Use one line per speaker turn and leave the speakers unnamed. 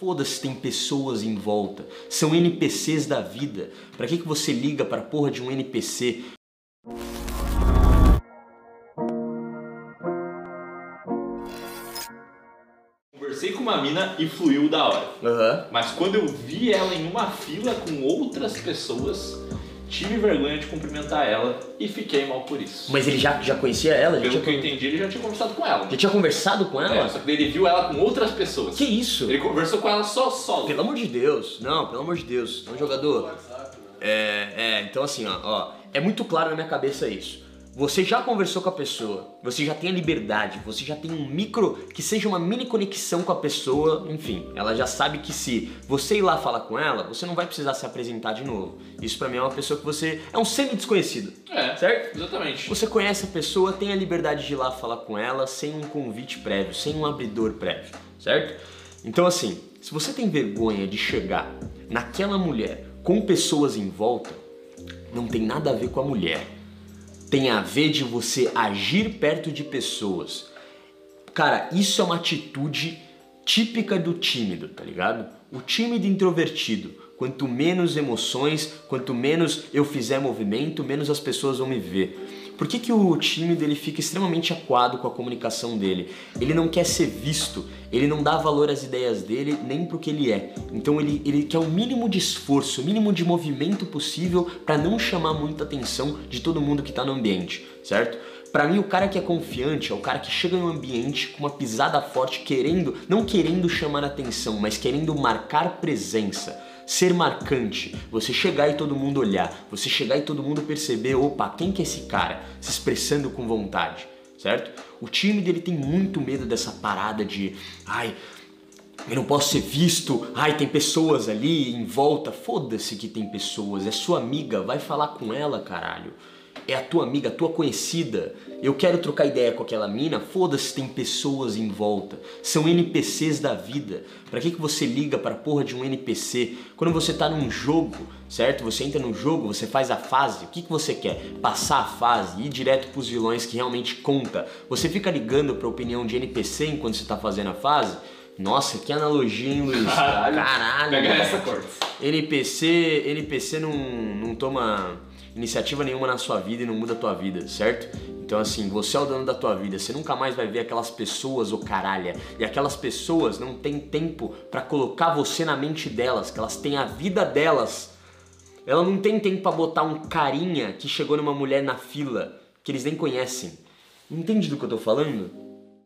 Foda-se, tem pessoas em volta. São NPCs da vida. Pra que, que você liga pra porra de um NPC?
Conversei com uma mina e fluiu da hora.
Aham.
Mas quando eu vi ela em uma fila com outras pessoas, tive vergonha de cumprimentar ela e fiquei mal por isso.
Mas ele já, já conhecia ela? Já
Pelo
tinha,
que eu entendi, ele já tinha conversado com ela.
já tinha conversado com ela?
É, só que ele viu ela com outras pessoas.
Que isso?
Ele conversou com ela só solo.
Pelo amor de Deus, não, pelo amor de Deus, é um jogador. É, é, então assim, ó, ó, é muito claro na minha cabeça isso. Você já conversou com a pessoa, você já tem a liberdade, você já tem um micro, que seja uma mini conexão com a pessoa, enfim, ela já sabe que se você ir lá falar com ela, você não vai precisar se apresentar de novo. Isso pra mim é uma pessoa que você. É um semi-desconhecido.
É,
Certo?
Exatamente.
Você conhece a pessoa, tem a liberdade de ir lá falar com ela sem um convite prévio, sem um abridor prévio, certo? Então assim, se você tem vergonha de chegar naquela mulher com pessoas em volta, não tem nada a ver com a mulher. Tem a ver de você agir perto de pessoas. Cara, isso é uma atitude típica do tímido, tá ligado? O tímido introvertido. Quanto menos emoções, quanto menos eu fizer movimento, menos as pessoas vão me ver. Por que, que o tímido ele fica extremamente acuado com a comunicação dele? Ele não quer ser visto, ele não dá valor às ideias dele nem pro que ele é. Então ele, ele quer o mínimo de esforço, o mínimo de movimento possível para não chamar muita atenção de todo mundo que tá no ambiente, certo? Pra mim, o cara que é confiante é o cara que chega em um ambiente com uma pisada forte, querendo, não querendo chamar atenção, mas querendo marcar presença. Ser marcante, você chegar e todo mundo olhar, você chegar e todo mundo perceber, opa, quem que é esse cara? Se expressando com vontade, certo? O time dele tem muito medo dessa parada de, ai, eu não posso ser visto, ai, tem pessoas ali em volta. Foda-se que tem pessoas, é sua amiga, vai falar com ela, caralho. É a tua amiga, a tua conhecida. Eu quero trocar ideia com aquela mina, foda-se, tem pessoas em volta. São NPCs da vida. Pra que, que você liga pra porra de um NPC? Quando você tá num jogo, certo? Você entra no jogo, você faz a fase, o que, que você quer? Passar a fase, ir direto pros vilões que realmente conta. Você fica ligando pra opinião de NPC enquanto você tá fazendo a fase? Nossa, que analogia, hein, Luiz?
Caralho.
Caralho.
Pega essa.
NPC, NPC não, não toma iniciativa nenhuma na sua vida e não muda a tua vida, certo? Então assim, você é o dono da tua vida, você nunca mais vai ver aquelas pessoas, ô caralha. E aquelas pessoas não têm tempo pra colocar você na mente delas, que elas têm a vida delas. Ela não tem tempo pra botar um carinha que chegou numa mulher na fila, que eles nem conhecem. Entende do que eu tô falando?